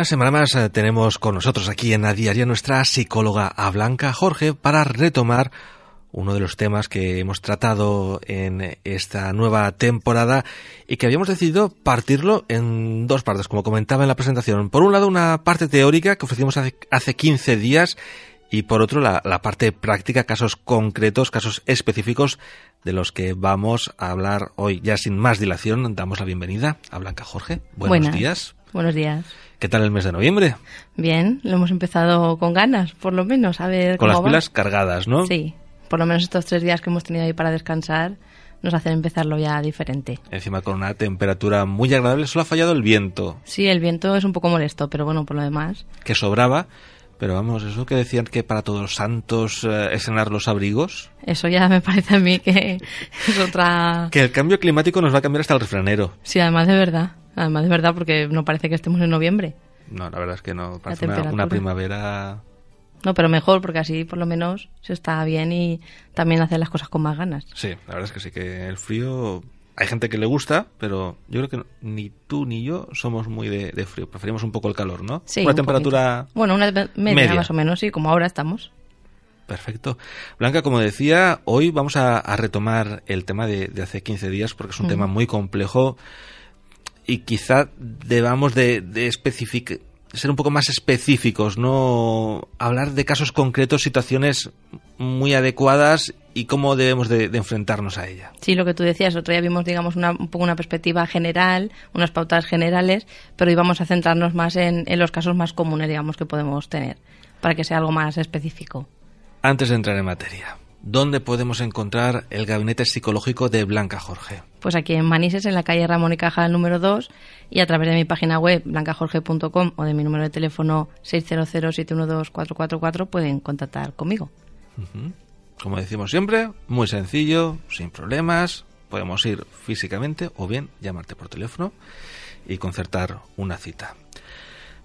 una semana más eh, tenemos con nosotros aquí en A Diario nuestra psicóloga a Blanca Jorge para retomar uno de los temas que hemos tratado en esta nueva temporada y que habíamos decidido partirlo en dos partes, como comentaba en la presentación. Por un lado, una parte teórica que ofrecimos hace, hace 15 días y por otro, la, la parte práctica, casos concretos, casos específicos de los que vamos a hablar hoy. Ya sin más dilación, damos la bienvenida a Blanca Jorge. Buenos Buenas. días. Buenos días. ¿Qué tal el mes de noviembre? Bien, lo hemos empezado con ganas, por lo menos, a ver Con las cómo va. pilas cargadas, ¿no? Sí, por lo menos estos tres días que hemos tenido ahí para descansar nos hacen empezarlo ya diferente. Encima con una temperatura muy agradable, solo ha fallado el viento, Sí, el viento es un poco molesto, pero bueno, por lo demás. que sobraba. Pero vamos, eso que decían que para todos los santos eh, estrenar los abrigos, Eso ya me parece a mí que es otra... que el cambio climático nos va a cambiar hasta el refranero. Sí, además de verdad. Además de verdad, porque no parece que estemos en noviembre. No, la verdad es que no, parece una, una primavera... No, pero mejor, porque así por lo menos se está bien y también hace las cosas con más ganas. Sí, la verdad es que sí, que el frío... Hay gente que le gusta, pero yo creo que ni tú ni yo somos muy de, de frío. Preferimos un poco el calor, ¿no? Sí, Una un temperatura... poquito. Bueno, una media, media. más o menos, sí, como ahora estamos. Perfecto. Blanca, como decía, hoy vamos a, a retomar el tema de, de hace 15 días porque es un tema muy complejo y quizá debamos de, de especific- ser un poco más específicos, no hablar de casos concretos, situaciones muy adecuadas y cómo debemos de, de enfrentarnos a ella. Sí, lo que tú decías, otro día vimos, digamos, una, un poco una perspectiva general, unas pautas generales, pero íbamos a centrarnos más en, en los casos más comunes, digamos, que podemos tener, para que sea algo más específico. Antes de entrar en materia, ¿dónde podemos encontrar el gabinete psicológico de Blanca Jorge? Pues aquí en Manises, en la calle Ramón y Cajal número 2, y a través de mi página web, blancajorge.com, o de mi número de teléfono 600-712-444, pueden contactar conmigo. Como decimos siempre, muy sencillo, sin problemas. Podemos ir físicamente o bien llamarte por teléfono y concertar una cita.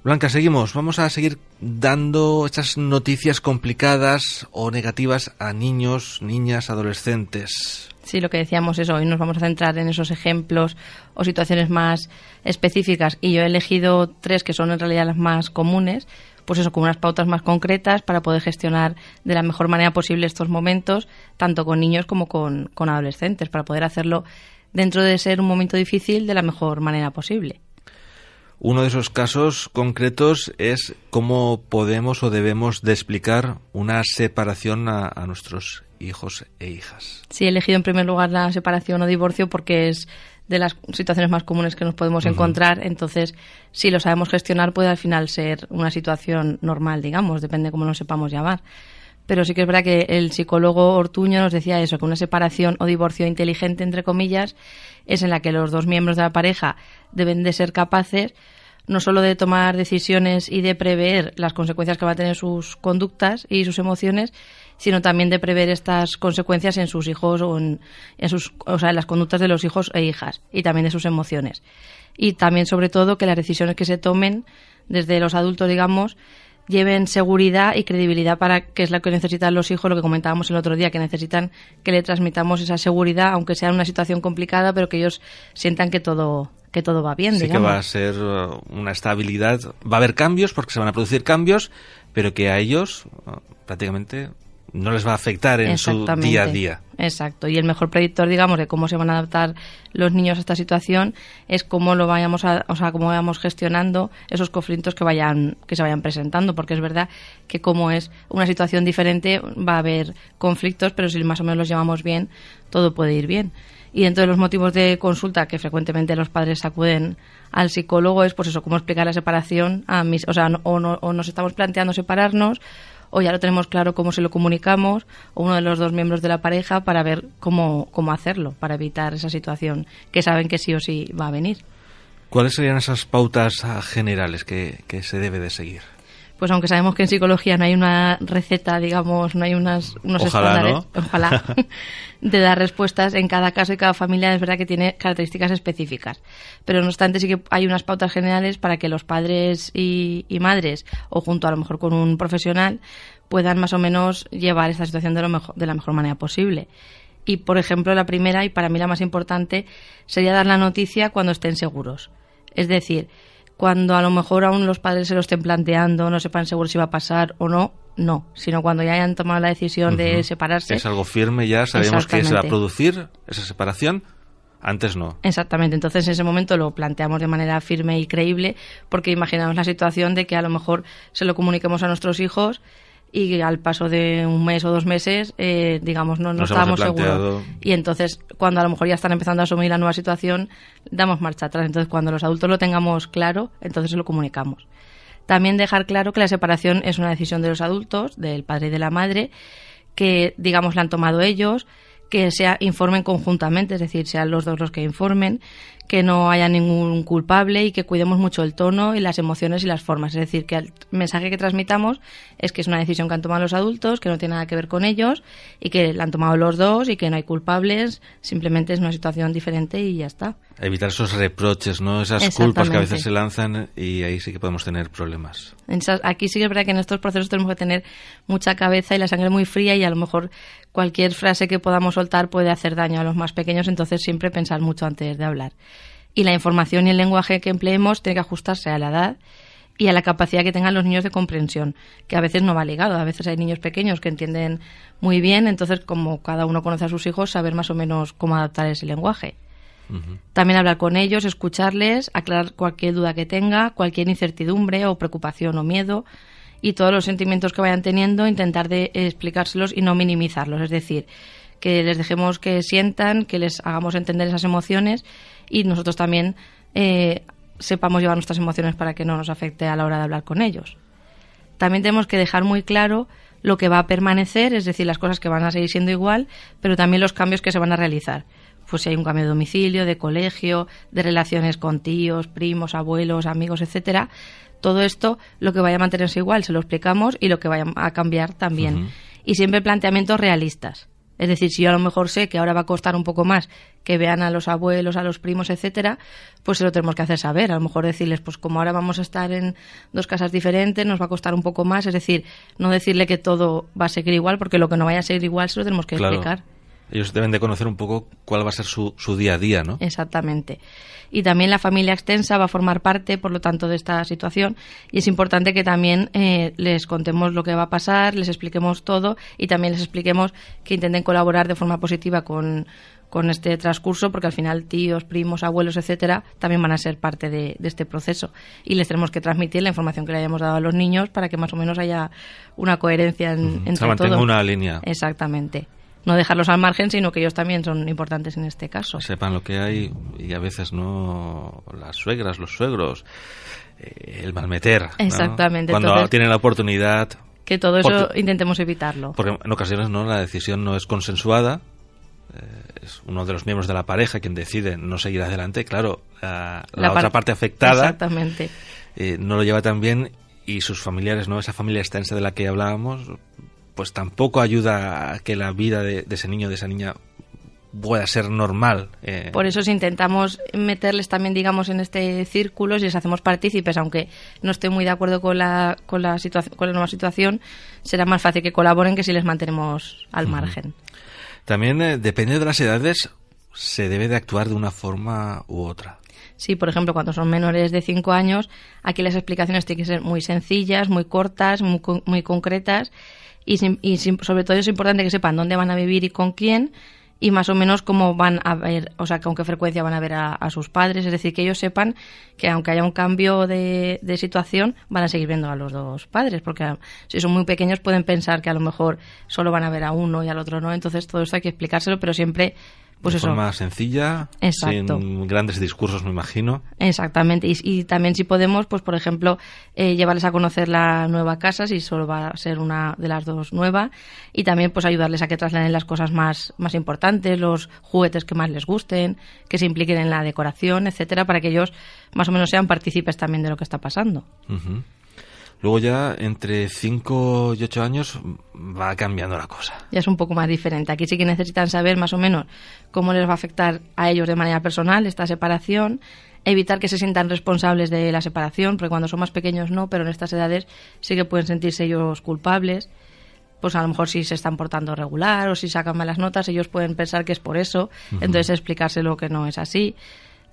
Blanca, seguimos. Vamos a seguir dando estas noticias complicadas o negativas a niños, niñas, adolescentes. Sí, lo que decíamos es hoy nos vamos a centrar en esos ejemplos o situaciones más específicas y yo he elegido tres que son en realidad las más comunes, pues eso, con unas pautas más concretas para poder gestionar de la mejor manera posible estos momentos, tanto con niños como con, con adolescentes, para poder hacerlo dentro de ser un momento difícil de la mejor manera posible. Uno de esos casos concretos es cómo podemos o debemos de explicar una separación a, a nuestros hijos e hijas. Sí, he elegido en primer lugar la separación o divorcio porque es de las situaciones más comunes que nos podemos encontrar. Entonces, si lo sabemos gestionar, puede al final ser una situación normal, digamos, depende de cómo nos sepamos llamar. Pero sí que es verdad que el psicólogo Ortuño nos decía eso, que una separación o divorcio inteligente, entre comillas, es en la que los dos miembros de la pareja deben de ser capaces no solo de tomar decisiones y de prever las consecuencias que va a tener sus conductas y sus emociones, sino también de prever estas consecuencias en sus hijos o en, sus, o sea, en las conductas de los hijos e hijas y también de sus emociones. Y también, sobre todo, que las decisiones que se tomen desde los adultos, digamos, lleven seguridad y credibilidad para que es lo que necesitan los hijos, lo que comentábamos el otro día, que necesitan que le transmitamos esa seguridad, aunque sea una situación complicada, pero que ellos sientan que todo que todo va bien, Sí que digamos. va a ser uh, una estabilidad. Va a haber cambios porque se van a producir cambios, pero que a ellos uh, prácticamente no les va a afectar en su día a día. Exacto. Y el mejor predictor, digamos, de cómo se van a adaptar los niños a esta situación es cómo lo vayamos a, o sea, cómo vayamos gestionando esos conflictos que vayan, que se vayan presentando, porque es verdad que como es una situación diferente va a haber conflictos, pero si más o menos los llevamos bien, todo puede ir bien. Y dentro de los motivos de consulta que frecuentemente los padres acuden al psicólogo es pues eso, cómo explicar la separación a mis, o sea, o, no- o nos estamos planteando separarnos o ya lo tenemos claro cómo se lo comunicamos, o uno de los dos miembros de la pareja para ver cómo, cómo hacerlo, para evitar esa situación que saben que sí o sí va a venir. ¿Cuáles serían esas pautas ah, generales que, que se debe de seguir? Pues aunque sabemos que en psicología no hay una receta, digamos, no hay unas, unos Ojalá, estándares, ojalá, de dar respuestas en cada caso y cada familia es verdad que tiene características específicas. Pero no obstante sí que hay unas pautas generales para que los padres y, y madres, o junto a lo mejor con un profesional, puedan más o menos llevar esta situación de, lo mejor, de la mejor manera posible. Y, por ejemplo, la primera, y para mí la más importante, sería dar la noticia cuando estén seguros. Es decir, cuando a lo mejor aún los padres se lo estén planteando, no sepan seguro si va a pasar o no, no, sino cuando ya hayan tomado la decisión de separarse. Es algo firme ya, sabemos que se va a producir esa separación. Antes no. Exactamente, entonces en ese momento lo planteamos de manera firme y creíble porque imaginamos la situación de que a lo mejor se lo comuniquemos a nuestros hijos y al paso de un mes o dos meses, eh, digamos, no, no Nos estábamos seguros. Y entonces, cuando a lo mejor ya están empezando a asumir la nueva situación, damos marcha atrás. Entonces, cuando los adultos lo tengamos claro, entonces se lo comunicamos. También dejar claro que la separación es una decisión de los adultos, del padre y de la madre, que, digamos, la han tomado ellos, que se informen conjuntamente, es decir, sean los dos los que informen, que no haya ningún culpable y que cuidemos mucho el tono y las emociones y las formas. Es decir, que el mensaje que transmitamos es que es una decisión que han tomado los adultos, que no tiene nada que ver con ellos y que la han tomado los dos y que no hay culpables, simplemente es una situación diferente y ya está. Evitar esos reproches, ¿no? Esas culpas que a veces se lanzan y ahí sí que podemos tener problemas. Aquí sí que es verdad que en estos procesos tenemos que tener mucha cabeza y la sangre muy fría y a lo mejor cualquier frase que podamos soltar puede hacer daño a los más pequeños, entonces siempre pensar mucho antes de hablar. Y la información y el lenguaje que empleemos tiene que ajustarse a la edad y a la capacidad que tengan los niños de comprensión, que a veces no va ligado. A veces hay niños pequeños que entienden muy bien, entonces como cada uno conoce a sus hijos, saber más o menos cómo adaptar ese lenguaje. También hablar con ellos, escucharles, aclarar cualquier duda que tenga, cualquier incertidumbre o preocupación o miedo y todos los sentimientos que vayan teniendo, intentar de explicárselos y no minimizarlos. Es decir, que les dejemos que sientan, que les hagamos entender esas emociones y nosotros también eh, sepamos llevar nuestras emociones para que no nos afecte a la hora de hablar con ellos. También tenemos que dejar muy claro lo que va a permanecer, es decir, las cosas que van a seguir siendo igual, pero también los cambios que se van a realizar. Pues si hay un cambio de domicilio, de colegio, de relaciones con tíos, primos, abuelos, amigos, etcétera, todo esto lo que vaya a mantenerse igual se lo explicamos y lo que vaya a cambiar también. Y siempre planteamientos realistas. Es decir, si yo a lo mejor sé que ahora va a costar un poco más que vean a los abuelos, a los primos, etcétera, pues se lo tenemos que hacer saber. A lo mejor decirles, pues como ahora vamos a estar en dos casas diferentes, nos va a costar un poco más. Es decir, no decirle que todo va a seguir igual, porque lo que no vaya a seguir igual se lo tenemos que Claro. explicar. Ellos deben de conocer un poco cuál va a ser su, su día a día, ¿no? Exactamente. Y también la familia extensa va a formar parte, por lo tanto, de esta situación. Y es importante que también eh, les contemos lo que va a pasar, les expliquemos todo y también les expliquemos que intenten colaborar de forma positiva con, con este transcurso, porque al final tíos, primos, abuelos, etcétera, también van a ser parte de, de este proceso. Y les tenemos que transmitir la información que le hayamos dado a los niños para que más o menos haya una coherencia en, Ujú. entre Se mantenga una línea. Exactamente. No dejarlos al margen, sino que ellos también son importantes en este caso. sepan lo que hay y a veces no las suegras, los suegros, eh, el malmeter. ¿no? Exactamente, Cuando entonces- tienen la oportunidad, Que todo eso Porque- intentemos evitarlo. porque en ocasiones no la decisión no es consensuada, eh, es uno de los miembros de la pareja quien decide no seguir adelante, claro, la, otra parte afectada Exactamente. eh, no lo lleva tan bien y sus familiares, no esa familia extensa de la que hablábamos, pues tampoco ayuda a que la vida de, de ese niño, de esa niña pueda ser normal. eh, Por eso si intentamos meterles también, digamos, en este círculo, si les hacemos partícipes, aunque no esté muy de acuerdo con la, con la, con la nueva situación, será más fácil que colaboren que si les mantenemos al margen. También eh, depende de las edades, se debe de actuar de una forma u otra. Sí, por ejemplo, cuando son menores de 5 años, aquí las explicaciones tienen que ser muy sencillas, muy cortas, muy, muy concretas y, y sobre todo es importante que sepan dónde van a vivir y con quién y más o menos cómo van a ver, o sea, con qué frecuencia van a ver a, a sus padres. Es decir, que ellos sepan que aunque haya un cambio de, de situación, van a seguir viendo a los dos padres, porque a- si son muy pequeños pueden pensar que a lo mejor solo van a ver a uno y al otro no. Entonces todo esto hay que explicárselo, pero siempre pues de eso. forma sencilla, Exacto. sin grandes discursos, me imagino. Exactamente. Y, y también si podemos, pues por ejemplo, eh, llevarles a conocer la nueva casa, si solo va a ser una de las dos nueva, y también pues ayudarles a que trasladen las cosas más, más importantes, los juguetes que más les gusten, que se impliquen en la decoración, etcétera, para que ellos más o menos sean partícipes también de lo que está pasando. Luego ya entre 5 y 8 años va cambiando la cosa. ya es un poco más diferente. Aquí sí que necesitan saber más o menos cómo les va a afectar a ellos de manera personal esta separación, evitar que se sientan responsables de la separación, porque cuando son más pequeños no, pero en estas edades sí que pueden sentirse ellos culpables. Pues a lo mejor si se están portando regular o si sacan malas notas, ellos pueden pensar que es por eso, entonces explicárselo que no es así.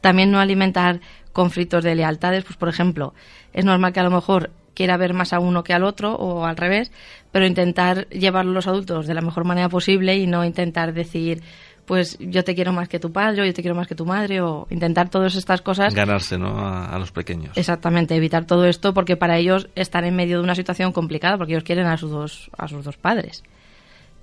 También no alimentar conflictos de lealtades, pues por ejemplo, es normal que a lo mejor quiera ver más a uno que al otro o al revés, pero intentar llevarlo los adultos de la mejor manera posible y no intentar decir, pues yo te quiero más que tu padre o yo te quiero más que tu madre o intentar todas estas cosas. Ganarse, ¿no? A, a los pequeños. Exactamente, evitar todo esto porque para ellos están en medio de una situación complicada porque ellos quieren a sus dos, a sus dos padres.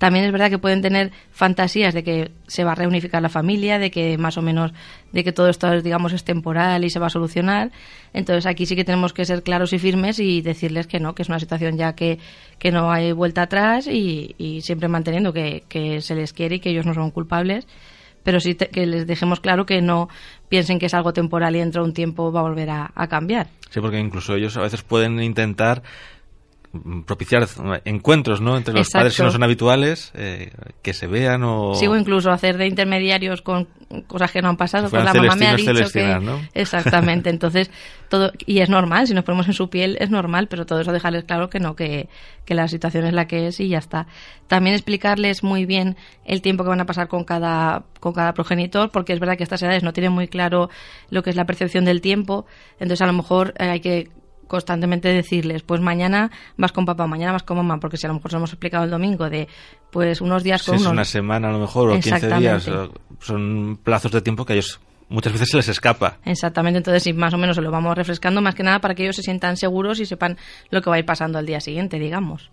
También es verdad que pueden tener fantasías de que se va a reunificar la familia, de que más o menos, de que todo esto, digamos, es temporal y se va a solucionar. Entonces aquí sí que tenemos que ser claros y firmes y decirles que no, que es una situación ya que, que no hay vuelta atrás y, siempre manteniendo que, que se les quiere y que ellos no son culpables pero sí te- que les dejemos claro que no piensen que es algo temporal y dentro de un tiempo va a volver a, a cambiar. Sí, porque incluso ellos a veces pueden intentar propiciar encuentros, ¿no? Entre los Exacto. padres si no son habituales, eh, que se vean o... Sigo incluso hacer de intermediarios con cosas que no han pasado. Si la mamá me ha dicho que... ¿no? Exactamente. Entonces, todo... Y es normal, si nos ponemos en su piel es normal, pero todo eso dejarles claro que no, que, que la situación es la que es y ya está. También explicarles muy bien el tiempo que van a pasar con cada, con cada progenitor, porque es verdad que estas edades no tienen muy claro lo que es la percepción del tiempo. Entonces, a lo mejor eh, hay que constantemente decirles, pues mañana vas con papá, mañana vas con mamá, porque si a lo mejor se lo hemos explicado el domingo de, pues unos días Si con es unos... una semana a lo mejor o 15 días, son plazos de tiempo que a ellos muchas veces se les escapa. Exactamente, entonces sí, más o menos se lo vamos refrescando más que nada para que ellos se sientan seguros y sepan lo que va a ir pasando al día siguiente, digamos.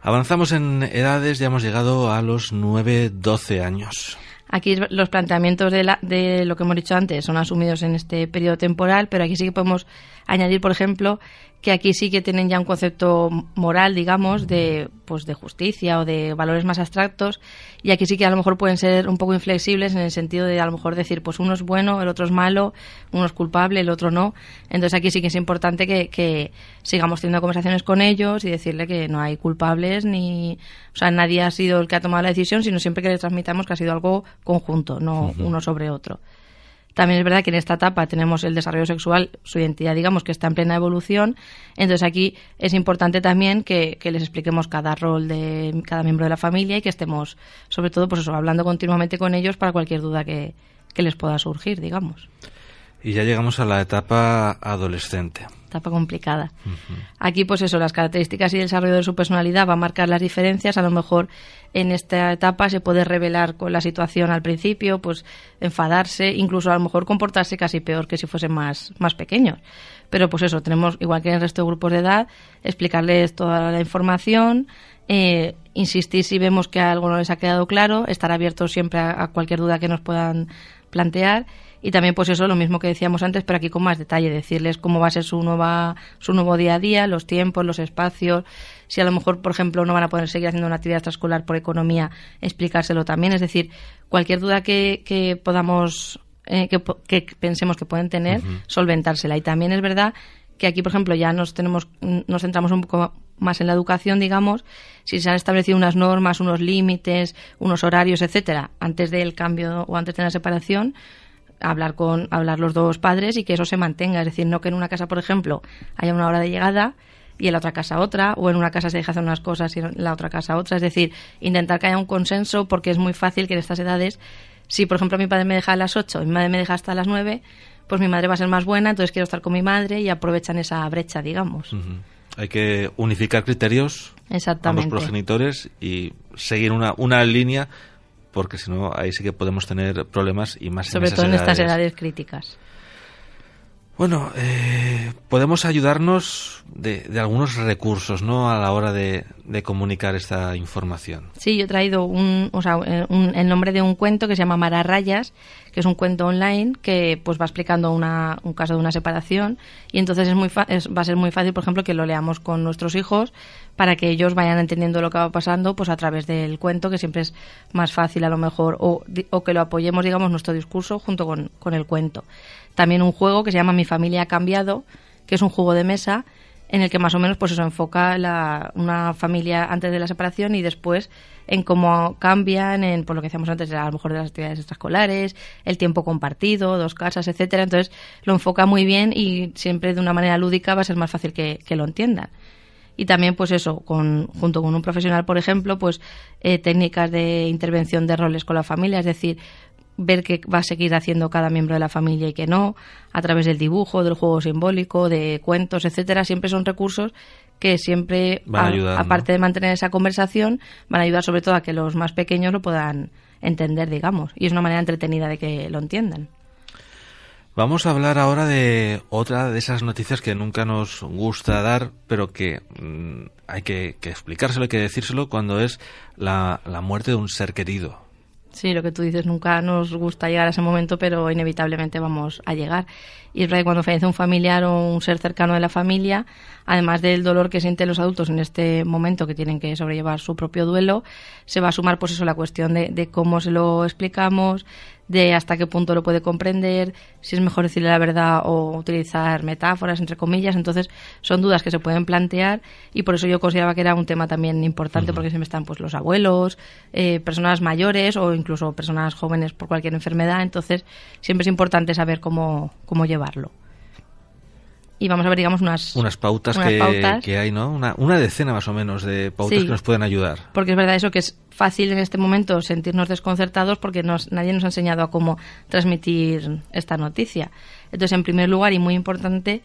Avanzamos en edades, ya hemos llegado a los 9-12 años. Aquí los planteamientos de, la- de lo que hemos dicho antes son asumidos en este periodo temporal, pero aquí sí que podemos añadir, por ejemplo, que aquí sí que tienen ya un concepto moral, digamos, de, pues, de justicia o de valores más abstractos, y aquí sí que a lo mejor pueden ser un poco inflexibles en el sentido de a lo mejor decir, pues uno es bueno, el otro es malo, uno es culpable, el otro no. Entonces aquí sí que es importante que, que sigamos teniendo conversaciones con ellos y decirle que no hay culpables ni, o sea, nadie ha sido el que ha tomado la decisión, sino siempre que le transmitamos que ha sido algo conjunto, no uno sobre otro. También es verdad que en esta etapa tenemos el desarrollo sexual, su identidad, digamos, que está en plena evolución. Entonces aquí es importante también que, que les expliquemos cada rol de cada miembro de la familia y que estemos, sobre todo, pues eso, hablando continuamente con ellos para cualquier duda que, que les pueda surgir, digamos. Y ya llegamos a la etapa adolescente. Etapa complicada. Aquí, pues eso, las características y el desarrollo de su personalidad va a marcar las diferencias. A lo mejor en esta etapa se puede revelar con la situación al principio, pues enfadarse, incluso a lo mejor comportarse casi peor que si fuesen más, más pequeños. Pero pues eso, tenemos, igual que en el resto de grupos de edad, explicarles toda la información, eh, insistir si vemos que algo no les ha quedado claro, estar abiertos siempre a, a cualquier duda que nos puedan plantear y también pues eso lo mismo que decíamos antes pero aquí con más detalle decirles cómo va a ser su nueva su nuevo día a día los tiempos los espacios. Si a lo mejor por ejemplo no van a poder seguir haciendo una actividad extraescolar por economía explicárselo también. Es decir cualquier duda que, que podamos eh, que, que pensemos que pueden tener solventársela. Y también es verdad que aquí, por ejemplo, ya nos tenemos, nos centramos un poco más en la educación, digamos, si se han establecido unas normas, unos límites, unos horarios, etcétera, antes del cambio o antes de la separación, hablar con, hablar los dos padres y que eso se mantenga. Es decir, no que en una casa, por ejemplo, haya una hora de llegada y en la otra casa otra, o en una casa se deja hacer unas cosas y en la otra casa otra. Es decir, intentar que haya un consenso porque es muy fácil que en estas edades, si por ejemplo mi padre me deja a las 8 y mi madre me deja hasta las 9, pues mi madre va a ser más buena, entonces quiero estar con mi madre y aprovechan esa brecha, digamos. Hay que unificar criterios, ambos Exactamente. progenitores, y seguir una, una línea, porque si no, ahí sí que podemos tener problemas y más Sobre en esas todo en estas edades críticas. Bueno, eh, podemos ayudarnos de, de, algunos recursos, ¿no? A la hora de, comunicar esta información. Sí, yo he traído un, o sea, un, el nombre de un cuento que se llama Mararrayas, que es un cuento online que pues va explicando una, un caso de una separación y entonces es muy es, va a ser muy fácil, por ejemplo, que lo leamos con nuestros hijos para que ellos vayan entendiendo lo que va pasando pues a través del cuento, que siempre es más fácil a lo mejor, o, o que lo apoyemos, digamos, nuestro discurso junto con el cuento también un juego que se llama Mi familia ha cambiado, que es un juego de mesa en el que más o menos pues eso enfoca la, una familia antes de la separación y después en cómo cambian en por lo que decíamos antes a lo mejor de las actividades extraescolares el tiempo compartido dos casas etcétera. Entonces lo enfoca muy bien y siempre de una manera lúdica va a ser más fácil que, que lo entiendan. Y también pues eso con, junto con un profesional por ejemplo pues eh, técnicas de intervención de roles con la familia. Es decir ver qué va a seguir haciendo cada miembro de la familia y qué no, a través del dibujo, del juego simbólico, de cuentos, etcétera, siempre son recursos que siempre, van a ayudar, aparte de mantener esa conversación, van a ayudar sobre todo a que los más pequeños lo puedan entender, digamos, y es una manera entretenida de que lo entiendan. Vamos a hablar ahora de otra de esas noticias que nunca nos gusta dar, pero que mmm, hay que, que, explicárselo, hay que decírselo cuando es la, la muerte de un ser querido. Sí, lo que tú dices, nunca nos gusta llegar a ese momento, pero inevitablemente vamos a llegar. Y es verdad que cuando fallece un familiar o un ser cercano de la familia, además del dolor que sienten los adultos en este momento que tienen que sobrellevar su propio duelo, se va a sumar pues eso la cuestión de, de cómo se lo explicamos, de hasta qué punto lo puede comprender, si es mejor decirle la verdad o utilizar metáforas, entre comillas. Entonces, son dudas que se pueden plantear y por eso yo consideraba que era un tema también importante, uh -huh. porque siempre están pues los abuelos, eh, personas mayores o incluso personas jóvenes por cualquier enfermedad. Entonces, siempre es importante saber cómo, cómo llevarlo y vamos a ver, digamos, unas, unas, pautas, unas que, pautas, que, hay, ¿no? Una, una, decena más o menos de pautas sí, que nos pueden ayudar. Porque es verdad eso que es fácil en este momento sentirnos desconcertados porque nos, nadie nos ha enseñado a cómo transmitir esta noticia. Entonces, en primer lugar, y muy importante,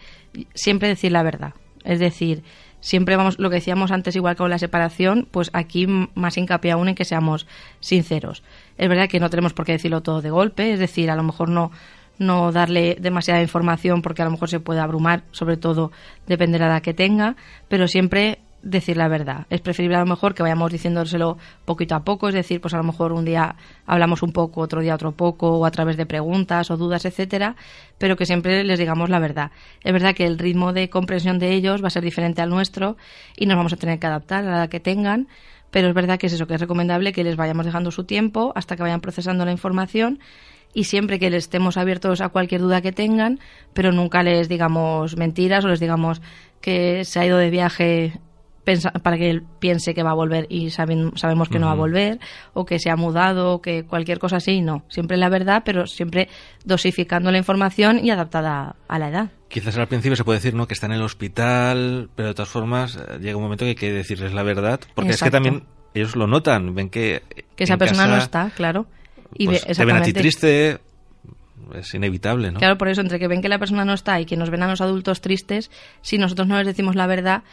siempre decir la verdad. Es decir, siempre vamos, lo que decíamos antes, igual que con la separación, pues aquí más hincapié aún en que seamos sinceros. Es verdad que no tenemos por qué decirlo todo de golpe, es decir, a lo mejor no no darle demasiada información porque a lo mejor se puede abrumar, sobre todo dependerá de la que tenga, pero siempre decir la verdad. Es preferible a lo mejor que vayamos diciéndoselo poquito a poco, es decir, pues a lo mejor un día hablamos un poco, otro día otro poco, o a través de preguntas o dudas, etcétera, pero que siempre les digamos la verdad. Es verdad que el ritmo de comprensión de ellos va a ser diferente al nuestro y nos vamos a tener que adaptar a la que tengan, pero es verdad que es eso, que es recomendable que les vayamos dejando su tiempo hasta que vayan procesando la información y siempre que les estemos abiertos a cualquier duda que tengan, pero nunca les digamos mentiras o les digamos que se ha ido de viaje para que él piense que va a volver y saben, sabemos que uh -huh. no va a volver, o que se ha mudado, o que cualquier cosa así, no. Siempre la verdad, pero siempre dosificando la información y adaptada a la edad. Quizás al principio se puede decir ¿no? que está en el hospital, pero de todas formas llega un momento que hay que decirles la verdad, porque Exacto. es que también ellos lo notan, ven que... Que esa persona casa, no está, claro. Y pues te ven a ti triste, es inevitable, ¿no? Claro, por eso, entre que ven que la persona no está y que nos ven a los adultos tristes, si nosotros no les decimos la verdad,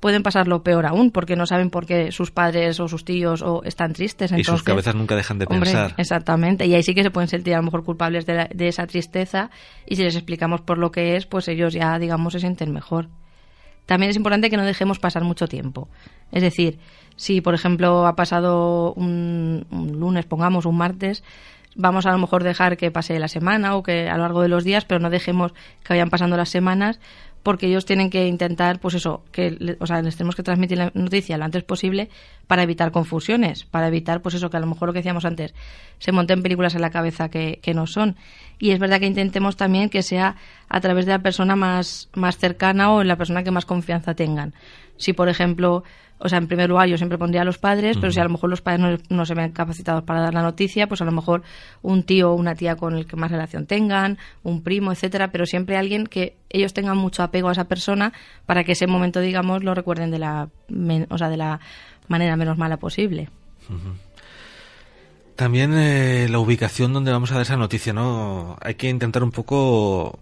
pueden pasarlo peor aún, porque no saben por qué sus padres o sus tíos o están tristes. Entonces, y sus cabezas nunca dejan de hombre, pensar. Exactamente, y ahí sí que se pueden sentir a lo mejor culpables de, la, de esa tristeza, y si les explicamos por lo que es, pues ellos ya, digamos, se sienten mejor. También es importante que no dejemos pasar mucho tiempo. Es decir, si por ejemplo ha pasado un, un lunes, pongamos un martes, vamos a lo mejor dejar que pase la semana o que a lo largo de los días, pero no dejemos que vayan pasando las semanas porque ellos tienen que intentar, pues eso, que, o sea, les tenemos que transmitir la noticia lo antes posible para evitar confusiones, para evitar, pues eso, que a lo mejor lo que decíamos antes, se monten películas en la cabeza que, que no son. Y es verdad que intentemos también que sea a través de la persona más, más cercana o en la persona que más confianza tengan. Si, por ejemplo, o sea, en primer lugar yo siempre pondría a los padres, uh -huh. pero si a lo mejor los padres no, no, se ven capacitados para dar la noticia, pues a lo mejor un tío o una tía con el que más relación tengan, un primo, etcétera, pero siempre alguien que ellos tengan mucho apego a esa persona para que ese momento, digamos, lo recuerden de la, o sea, de la manera menos mala posible. Uh -huh. También eh, la ubicación donde vamos a dar esa noticia, ¿no? Hay que intentar un poco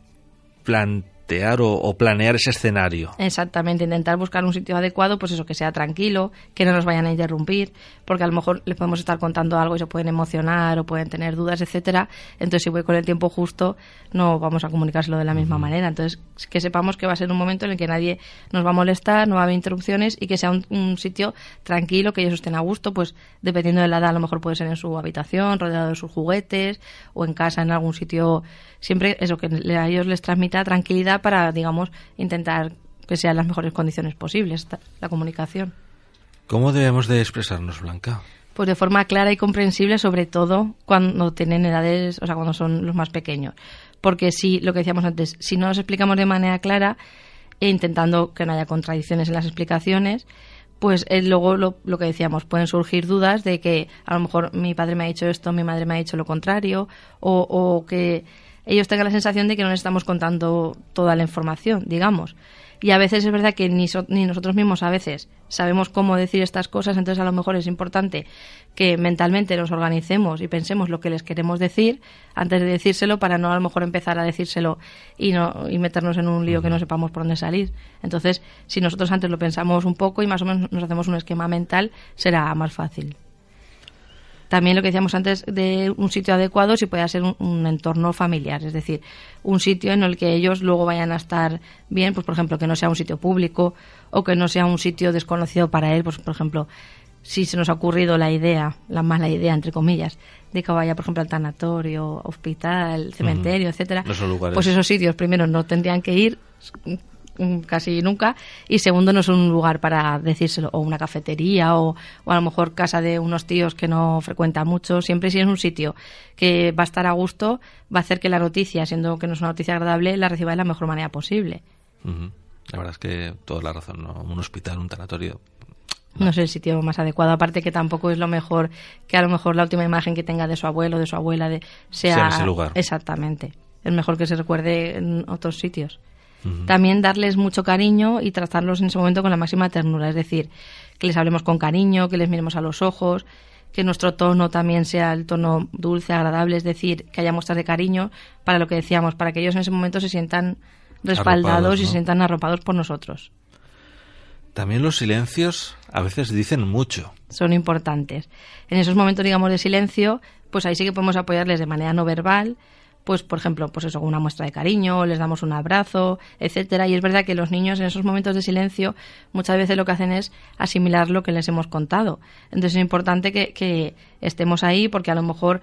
plantear plantear o, planear ese escenario. Exactamente, intentar buscar un sitio adecuado, pues eso, que sea tranquilo, que no nos vayan a interrumpir, porque a lo mejor les podemos estar contando algo y se pueden emocionar o pueden tener dudas, etcétera. Entonces, si voy con el tiempo justo, no vamos a comunicárselo de la misma manera. Entonces, que sepamos que va a ser un momento en el que nadie nos va a molestar, no va a haber interrupciones y que sea un, un sitio tranquilo, que ellos estén a gusto, pues dependiendo de la edad, a lo mejor puede ser en su habitación, rodeado de sus juguetes, o en casa, en algún sitio siempre eso, que a ellos les transmita tranquilidad para, digamos, intentar que sean las mejores condiciones posibles la comunicación. ¿Cómo debemos de expresarnos, Blanca? Pues de forma clara y comprensible, sobre todo cuando tienen edades, o sea, cuando son los más pequeños. Porque si, lo que decíamos antes, si no nos explicamos de manera clara e intentando que no haya contradicciones en las explicaciones, pues eh, luego lo, lo, que decíamos, pueden surgir dudas de que a lo mejor mi padre me ha dicho esto, mi madre me ha dicho lo contrario, o, o que ellos tengan la sensación de que no les estamos contando toda la información, digamos. Y a veces es verdad que ni, ni, nosotros mismos a veces sabemos cómo decir estas cosas, entonces a lo mejor es importante que mentalmente nos organicemos y pensemos lo que les queremos decir antes de decírselo para no a lo mejor empezar a decírselo y, no, y meternos en un lío que no sepamos por dónde salir. Entonces, si nosotros antes lo pensamos un poco y más o menos nos hacemos un esquema mental, será más fácil. También lo que decíamos antes de un sitio adecuado, si puede ser un, entorno familiar, es decir, un sitio en el que ellos luego vayan a estar bien, pues por ejemplo, que no sea un sitio público o que no sea un sitio desconocido para él, pues por ejemplo, si se nos ha ocurrido la idea, la mala idea, entre comillas, de que vaya, por ejemplo, al tanatorio, hospital, cementerio, etcétera, pues esos sitios primero no tendrían que ir casi nunca y segundo no es un lugar para decírselo o una cafetería o, a lo mejor casa de unos tíos que no frecuenta mucho siempre si es un sitio que va a estar a gusto va a hacer que la noticia siendo que no es una noticia agradable la reciba de la mejor manera posible la verdad es que toda la razón ¿no? un hospital un tanatorio no. es el sitio más adecuado. Aparte que tampoco es lo mejor que a lo mejor la última imagen que tenga de su abuelo, de su abuela, de sea, sea ese lugar. Exactamente. Es mejor que se recuerde en otros sitios. También darles mucho cariño y tratarlos en ese momento con la máxima ternura, es decir, que les hablemos con cariño, que les miremos a los ojos, que nuestro tono también sea el tono dulce, agradable, es decir, que haya muestras de cariño para lo que decíamos, para que ellos en ese momento se sientan respaldados y se sientan arropados por nosotros. También los silencios a veces dicen mucho. Son importantes. En esos momentos, digamos, de silencio, pues ahí sí que podemos apoyarles de manera no verbal, pues por ejemplo, pues eso, una muestra de cariño, les damos un abrazo, etcétera, y es verdad que los niños en esos momentos de silencio muchas veces lo que hacen es asimilar lo que les hemos contado. Entonces es importante que, que estemos ahí porque a lo mejor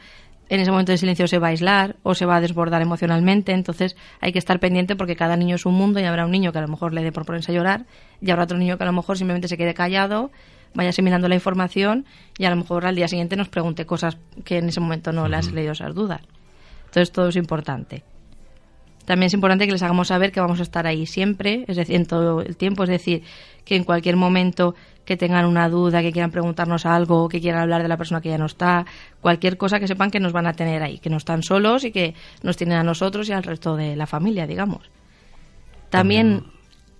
en ese momento de silencio se va a aislar o se va a desbordar emocionalmente, entonces hay que estar pendiente porque cada niño es un mundo y habrá un niño que a lo mejor le dé por ponerse a llorar y habrá otro niño que a lo mejor simplemente se quede callado, vaya asimilando la información y a lo mejor al día siguiente nos pregunte cosas que en ese momento no le has leído esas dudas. Entonces todo es importante. También es importante que les hagamos saber que vamos a estar ahí siempre, es decir, en todo el tiempo, es decir, que en cualquier momento que tengan una duda, que quieran preguntarnos algo, que quieran hablar de la persona que ya no está, cualquier cosa que sepan que nos van a tener ahí, que no están solos y que nos tienen a nosotros y al resto de la familia, digamos. También,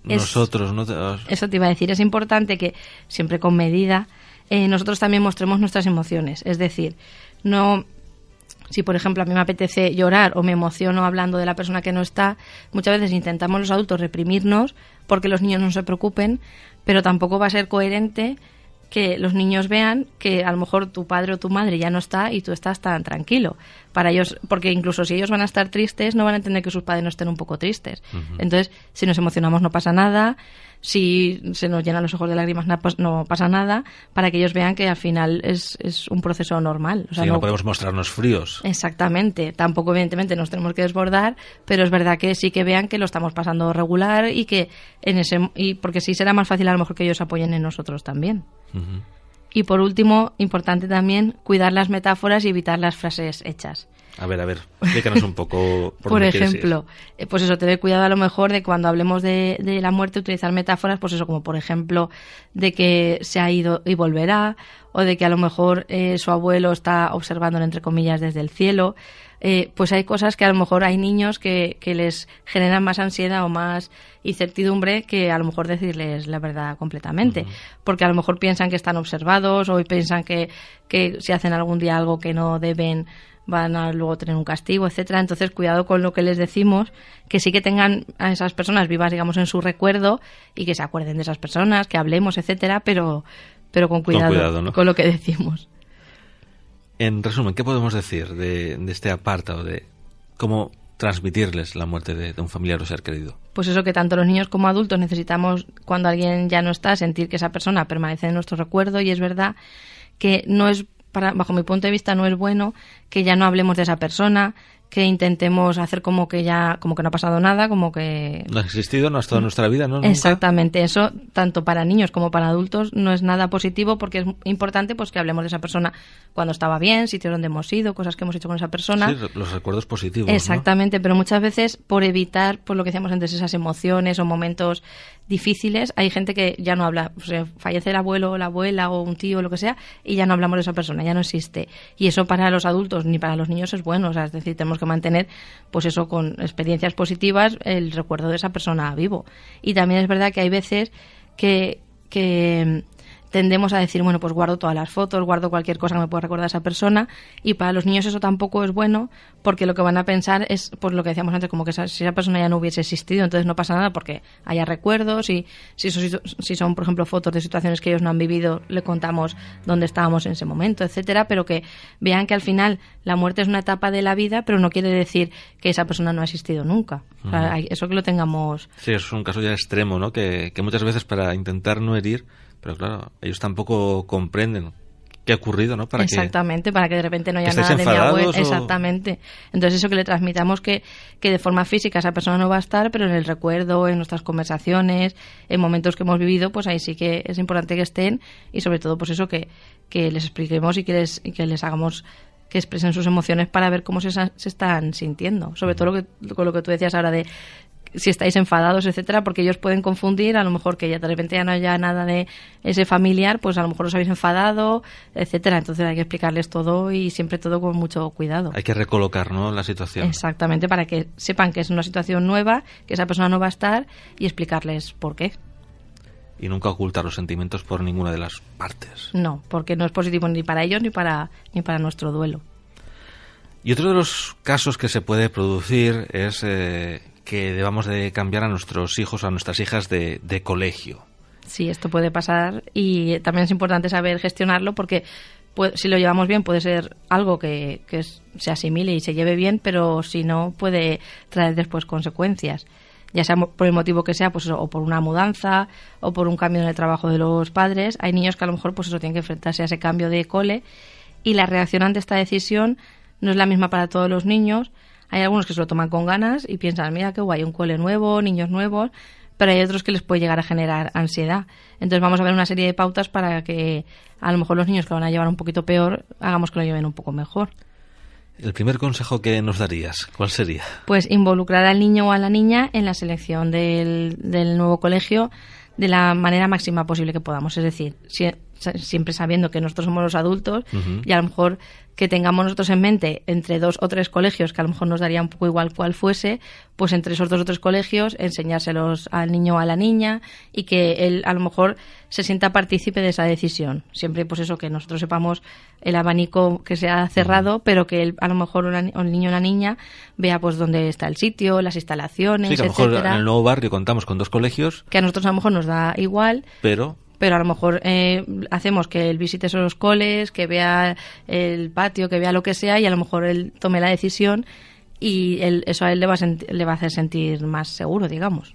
nosotros, no eso te iba a decir, es importante que siempre con medida eh, nosotros también mostremos nuestras emociones, es decir, no si, por ejemplo, a mí me apetece llorar o me emociono hablando de la persona que no está, muchas veces intentamos los adultos reprimirnos porque los niños no se preocupen, pero tampoco va a ser coherente que los niños vean que a lo mejor tu padre o tu madre ya no está y tú estás tan tranquilo. Para ellos, porque incluso si ellos van a estar tristes, no van a entender que sus padres no estén un poco tristes. Entonces, si nos emocionamos no pasa nada, si se nos llenan los ojos de lágrimas no pasa nada, para que ellos vean que al final es, es un proceso normal. O sea, no, podemos mostrarnos fríos. Exactamente. Tampoco, evidentemente, nos tenemos que desbordar, pero es verdad que sí que vean que lo estamos pasando regular y que en ese. y porque sí será más fácil a lo mejor que ellos apoyen en nosotros también. Y por último, importante también cuidar las metáforas y evitar las frases hechas. A ver, a ver, explícanos un poco. Por, ejemplo, eh, pues eso, tener cuidado a lo mejor de cuando hablemos de, de, la muerte utilizar metáforas, pues eso, como por ejemplo, de que se ha ido y volverá, o de que a lo mejor eh, su abuelo está observándolo entre comillas desde el cielo. Eh, pues hay cosas que a lo mejor hay niños que, que les generan más ansiedad o más incertidumbre que a lo mejor decirles la verdad completamente. Porque a lo mejor piensan que están observados o piensan que, que si hacen algún día algo que no deben van a luego tener un castigo, etcétera. Entonces, cuidado con lo que les decimos, que sí que tengan a esas personas vivas, digamos, en su recuerdo y que se acuerden de esas personas, que hablemos, etcétera, pero, pero con cuidado, cuidado, con lo que decimos. En resumen, ¿qué podemos decir de, de este apartado de cómo transmitirles la muerte de, un familiar o ser querido? Pues eso que tanto los niños como adultos necesitamos, cuando alguien ya no está, sentir que esa persona permanece en nuestro recuerdo y es verdad que no es para, bajo mi punto de vista, no es bueno que ya no hablemos de esa persona, que intentemos hacer como que ya como que no ha pasado nada como que no ha existido no ha estado en nuestra vida no exactamente eso tanto para niños como para adultos no es nada positivo porque es importante pues que hablemos de esa persona cuando estaba bien sitios donde hemos ido cosas que hemos hecho con esa persona. Sí, los recuerdos positivos exactamente ¿no? pero muchas veces por evitar por lo que decíamos antes esas emociones o momentos difíciles hay gente que ya no habla o sea, fallece el abuelo o la abuela o un tío o lo que sea y ya no hablamos de esa persona ya no existe. Y eso para los adultos ni para los niños es bueno o sea es decir tenemos que mantener, pues eso, con experiencias positivas, el recuerdo de esa persona vivo. Y también es verdad que hay veces que, que tendemos a decir, bueno, pues guardo todas las fotos, guardo cualquier cosa que me pueda recordar a esa persona y para los niños eso tampoco es bueno porque lo que van a pensar es, pues lo que decíamos antes, como que esa, si esa persona ya no hubiese existido, entonces no pasa nada porque haya recuerdos y si, eso, si son, por ejemplo, fotos de situaciones que ellos no han vivido, le contamos dónde estábamos en ese momento, etcétera, pero que vean que al final la muerte es una etapa de la vida, pero no quiere decir que esa persona no ha existido nunca. Uh -huh. o eso que lo tengamos... Sí, es un caso ya extremo, ¿no? Que, que muchas veces para intentar no herir pero claro, ellos tampoco comprenden qué ha ocurrido, ¿no? Para Exactamente, que, para que de repente no haya nada de mi abuelo. O... Exactamente. Entonces eso que le transmitamos que, que de forma física esa persona no va a estar, pero en el recuerdo, en nuestras conversaciones, en momentos que hemos vivido, pues ahí sí que es importante que estén y sobre todo pues eso que, que les expliquemos y que les, y que les hagamos que expresen sus emociones para ver cómo se, se están sintiendo. Sobre todo lo que, con lo que tú decías ahora de si estáis enfadados, etcétera, porque ellos pueden confundir, a lo mejor que ya de repente ya no haya nada de ese familiar, pues a lo mejor os habéis enfadado, etcétera. Entonces hay que explicarles todo y siempre todo con mucho cuidado. Hay que recolocar, ¿no? La situación. Exactamente, para que sepan que es una situación nueva, que esa persona no va a estar y explicarles por qué. Y nunca ocultar los sentimientos por ninguna de las partes. No, porque no es positivo ni para ellos ni para ni para nuestro duelo. Y otro de los casos que se puede producir es eh, que debamos de cambiar a nuestros hijos o a nuestras hijas de, de, colegio. Sí, esto puede pasar y también es importante saber gestionarlo porque puede, si lo llevamos bien puede ser algo que, que, se asimile y se lleve bien, pero si no puede traer después consecuencias. Ya sea por el motivo que sea, pues o por una mudanza o por un cambio en el trabajo de los padres. Hay niños que a lo mejor pues eso tienen que enfrentarse a ese cambio de cole y la reacción ante esta decisión no es la misma para todos los niños hay algunos que se lo toman con ganas y piensan, mira qué guay, un cole nuevo, niños nuevos, pero hay otros que les puede llegar a generar ansiedad. Entonces vamos a ver una serie de pautas para que a lo mejor los niños que lo van a llevar un poquito peor, hagamos que lo lleven un poco mejor. El primer consejo que nos darías, ¿cuál sería? Pues involucrar al niño o a la niña en la selección del, del nuevo colegio de la manera máxima posible que podamos. Es decir, si, siempre sabiendo que nosotros somos los adultos uh -huh. y a lo mejor que tengamos nosotros en mente entre dos o tres colegios, que a lo mejor nos daría un poco igual cuál fuese, pues entre esos dos o tres colegios enseñárselos al niño o a la niña y que él a lo mejor se sienta partícipe de esa decisión. Siempre pues eso, que nosotros sepamos el abanico que se ha cerrado, pero que él, a lo mejor un niño o una niña vea pues dónde está el sitio, las instalaciones, sí, que a lo mejor en el nuevo barrio contamos con dos colegios. Que a nosotros a lo mejor nos da igual. Pero pero a lo mejor eh, hacemos que él visite esos coles, que vea el patio, que vea lo que sea y a lo mejor él tome la decisión y él, eso a él le va, a le va a hacer sentir más seguro, digamos.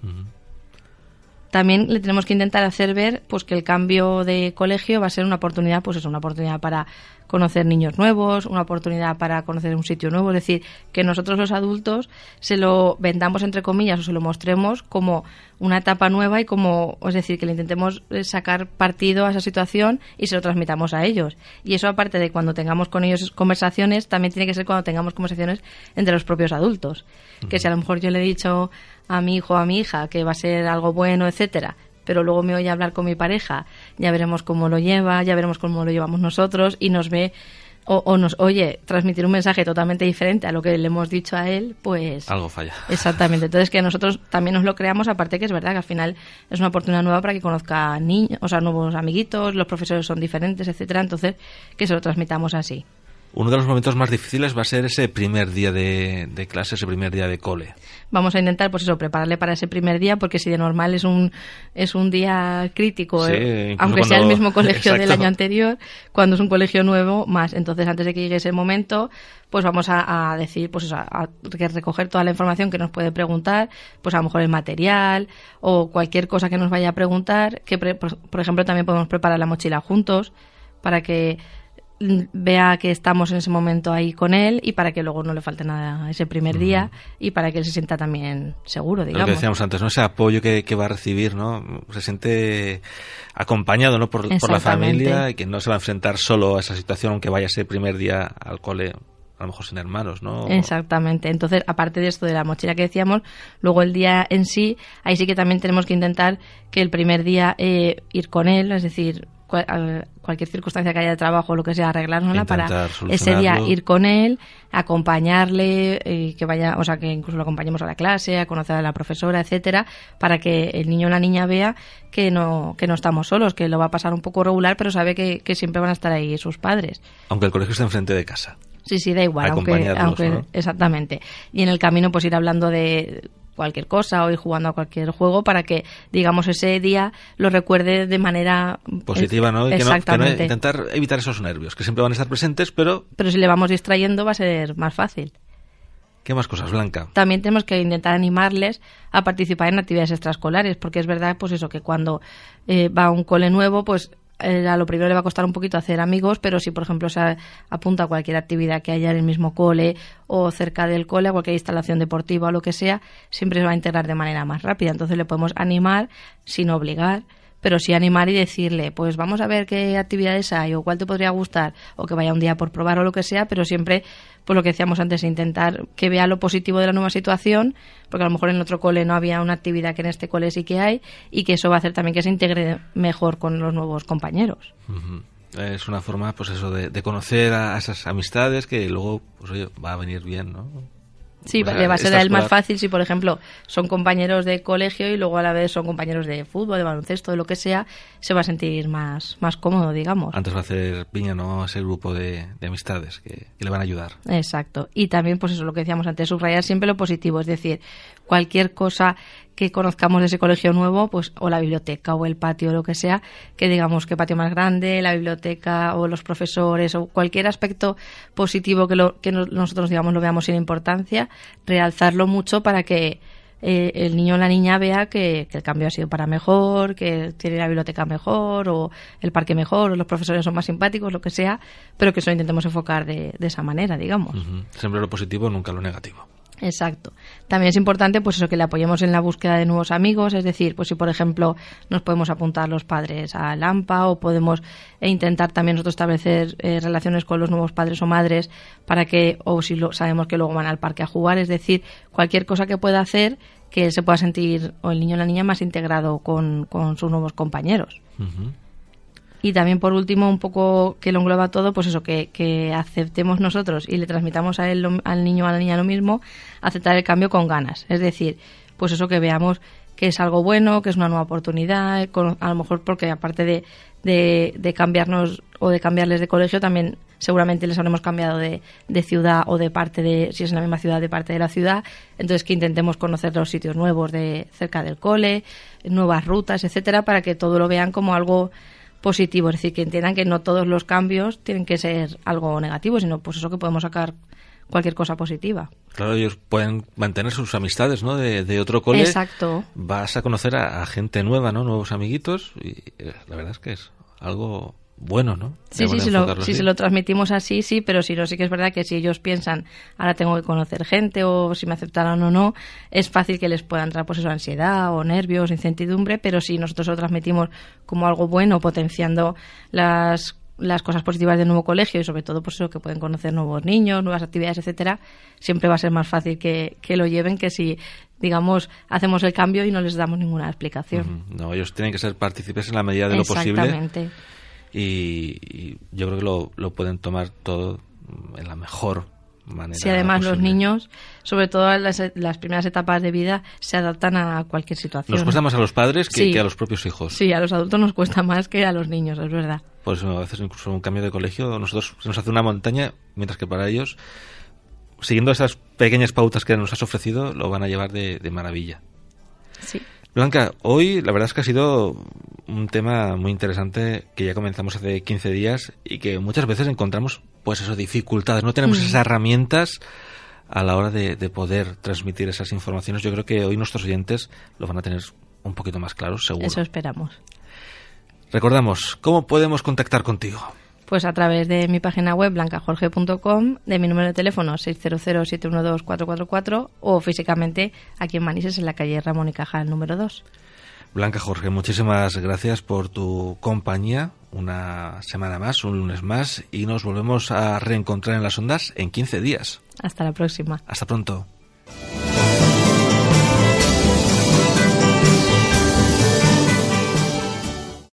También le tenemos que intentar hacer ver pues que el cambio de colegio va a ser una oportunidad, pues es una oportunidad para conocer niños nuevos, una oportunidad para conocer un sitio nuevo, es decir, que nosotros los adultos se lo vendamos entre comillas o se lo mostremos como una etapa nueva y como, es decir, que le intentemos sacar partido a esa situación y se lo transmitamos a ellos. Y eso aparte de cuando tengamos con ellos conversaciones, también tiene que ser cuando tengamos conversaciones entre los propios adultos. Que si a lo mejor yo le he dicho a mi hijo o a mi hija que va a ser algo bueno, etcétera, pero luego me oye hablar con mi pareja, ya veremos cómo lo lleva, ya veremos cómo lo llevamos nosotros y nos ve o, nos oye transmitir un mensaje totalmente diferente a lo que le hemos dicho a él, pues... Algo falla. Exactamente. Entonces que nosotros también nos lo creamos, aparte que es verdad que al final es una oportunidad nueva para que conozca niños, o sea, nuevos amiguitos, los profesores son diferentes, etcétera. Entonces que se lo transmitamos así. Uno de los momentos más difíciles va a ser ese primer día de, clase, ese primer día de cole. Vamos a intentar, pues eso, prepararle para ese primer día, porque si de normal es un, es un día crítico, eh, aunque sea el mismo colegio del año anterior, cuando es un colegio nuevo, más. Entonces, antes de que llegue ese momento, pues vamos a, decir, pues eso, a, recoger toda la información que nos puede preguntar, pues a lo mejor el material o cualquier cosa que nos vaya a preguntar, que por ejemplo también podemos preparar la mochila juntos para que vea que estamos en ese momento ahí con él y para que luego no le falte nada ese primer día y para que él se sienta también seguro, digamos. Lo que decíamos antes, ¿no? Ese apoyo que, va a recibir, ¿no? Se siente acompañado, ¿no? Por, por, la familia y que no se va a enfrentar solo a esa situación aunque vaya ese primer día al cole a lo mejor sin hermanos, ¿no? Exactamente. Entonces, aparte de esto de la mochila que decíamos, luego el día en sí, ahí sí que también tenemos que intentar que el primer día eh, ir con él, es decir, cualquier circunstancia que haya de trabajo o lo que sea, arreglárnosla para ese día ir con él, acompañarle, y que vaya, o sea, que incluso lo acompañemos a la clase, a conocer a la profesora, etcétera, para que el niño o la niña vea que no, que no estamos solos, que lo va a pasar un poco regular, pero sabe que, que siempre van a estar ahí sus padres. Aunque el colegio esté enfrente de casa. Sí, sí, da igual, aunque, aunque exactamente. Y en el camino pues ir hablando de cualquier cosa o ir jugando a cualquier juego para que, digamos, ese día lo recuerde de manera positiva, ¿no? Y Exactamente. intentar evitar esos nervios, que siempre van a estar presentes, pero... Pero si le vamos distrayendo va a ser más fácil. ¿Qué más cosas, Blanca? También tenemos que intentar animarles a participar en actividades extraescolares, porque es verdad, pues eso, que cuando eh, va a un cole nuevo, pues eh, a lo primero le va a costar un poquito hacer amigos, pero si, por ejemplo, se apunta a cualquier actividad que haya en el mismo cole o cerca del cole, a cualquier instalación deportiva o lo que sea, siempre se va a integrar de manera más rápida. Entonces le podemos animar sin obligar pero sí animar y decirle, pues vamos a ver qué actividades hay o cuál te podría gustar o que vaya un día por probar o lo que sea, pero siempre, pues lo que decíamos antes, intentar que vea lo positivo de la nueva situación, porque a lo mejor en otro cole no había una actividad que en este cole sí que hay y que eso va a hacer también que se integre mejor con los nuevos compañeros. Es una forma, pues eso, de, conocer a esas amistades que luego, pues oye, va a venir bien, ¿no? Sí, le va a ser a él más fácil si, por ejemplo, son compañeros de colegio y luego a la vez son compañeros de fútbol, de baloncesto, de lo que sea, se va a sentir más, más cómodo, digamos. Antes va a hacer piña, ¿no? Ese grupo de, amistades que, que, le van a ayudar. Exacto. Y también, pues eso, lo que decíamos antes, subrayar siempre lo positivo, es decir, cualquier cosa que conozcamos de ese colegio nuevo, pues o la biblioteca o el patio o lo que sea, que digamos que patio más grande, la biblioteca o los profesores o cualquier aspecto positivo que, lo, que nosotros digamos lo veamos sin importancia, realzarlo mucho para que eh, el niño o la niña vea que, el cambio ha sido para mejor, que tiene la biblioteca mejor o el parque mejor o los profesores son más simpáticos, lo que sea, pero que eso intentemos enfocar de, esa manera, digamos. Siempre lo positivo, nunca lo negativo. Exacto. También es importante pues eso que le apoyemos en la búsqueda de nuevos amigos, es decir, pues si por ejemplo nos podemos apuntar los padres a Lampa o podemos e intentar también nosotros establecer eh, relaciones con los nuevos padres o madres para que o si lo, sabemos que luego van al parque a jugar, es decir, cualquier cosa que pueda hacer que se pueda sentir o el niño o la niña más integrado con, sus nuevos compañeros. Y también, por último, un poco que lo engloba todo, pues eso, que, que aceptemos nosotros y le transmitamos a él, al niño o a la niña lo mismo, aceptar el cambio con ganas. Es decir, pues eso que veamos que es algo bueno, que es una nueva oportunidad, a lo mejor porque aparte de, de, de, cambiarnos o de cambiarles de colegio, también seguramente les habremos cambiado de, de, ciudad o de parte de, si es en la misma ciudad, de parte de la ciudad. Entonces que intentemos conocer los sitios nuevos de cerca del cole, nuevas rutas, etcétera, para que todo lo vean como algo positivo, es decir, que entiendan que no todos los cambios tienen que ser algo negativo, sino pues eso que podemos sacar cualquier cosa positiva. Claro, ellos pueden mantener sus amistades, ¿no? De, otro cole. Exacto. Vas a conocer a, gente nueva, ¿no? Nuevos amiguitos y eh, la verdad es que es algo bueno, ¿no? Sí, sí, si, lo, si se lo transmitimos así, sí, pero si no, sí que es verdad que si ellos piensan, ahora tengo que conocer gente o si me aceptaron o no, es fácil que les pueda entrar pues eso, ansiedad o nervios, incertidumbre, pero si nosotros lo transmitimos como algo bueno, potenciando las las cosas positivas del nuevo colegio y sobre todo pues eso que pueden conocer nuevos niños, nuevas actividades, etcétera, siempre va a ser más fácil que, que lo lleven que si digamos hacemos el cambio y no les damos ninguna explicación. No, ellos tienen que ser partícipes en la medida de lo posible. Exactamente. Y, y yo creo que lo, lo pueden tomar todo en la mejor manera. Si además los niños, sobre todo en las, las primeras etapas de vida, se adaptan a cualquier situación. Nos cuesta más a los padres que, Sí. que a los propios hijos. Sí, a los adultos nos cuesta más que a los niños, es verdad. Por eso a veces incluso un cambio de colegio, nosotros se nos hace una montaña, mientras que para ellos, siguiendo esas pequeñas pautas que nos has ofrecido, lo van a llevar de, de maravilla. Sí. Blanca, hoy la verdad es que ha sido un tema muy interesante que ya comenzamos hace 15 días y que muchas veces encontramos, pues eso, dificultades. No tenemos esas herramientas a la hora de, de poder transmitir esas informaciones. Yo creo que hoy nuestros oyentes lo van a tener un poquito más claro, seguro. Eso esperamos. Recordamos, ¿cómo podemos contactar contigo? Pues a través de mi página web blancajorge.com, de mi número de teléfono 600-712-444 o físicamente aquí en Manises, en la calle Ramón y Cajal número 2. Blanca Jorge, muchísimas gracias por tu compañía. Una semana más, un lunes más, y nos volvemos a reencontrar en las ondas en 15 días. Hasta la próxima. Hasta pronto.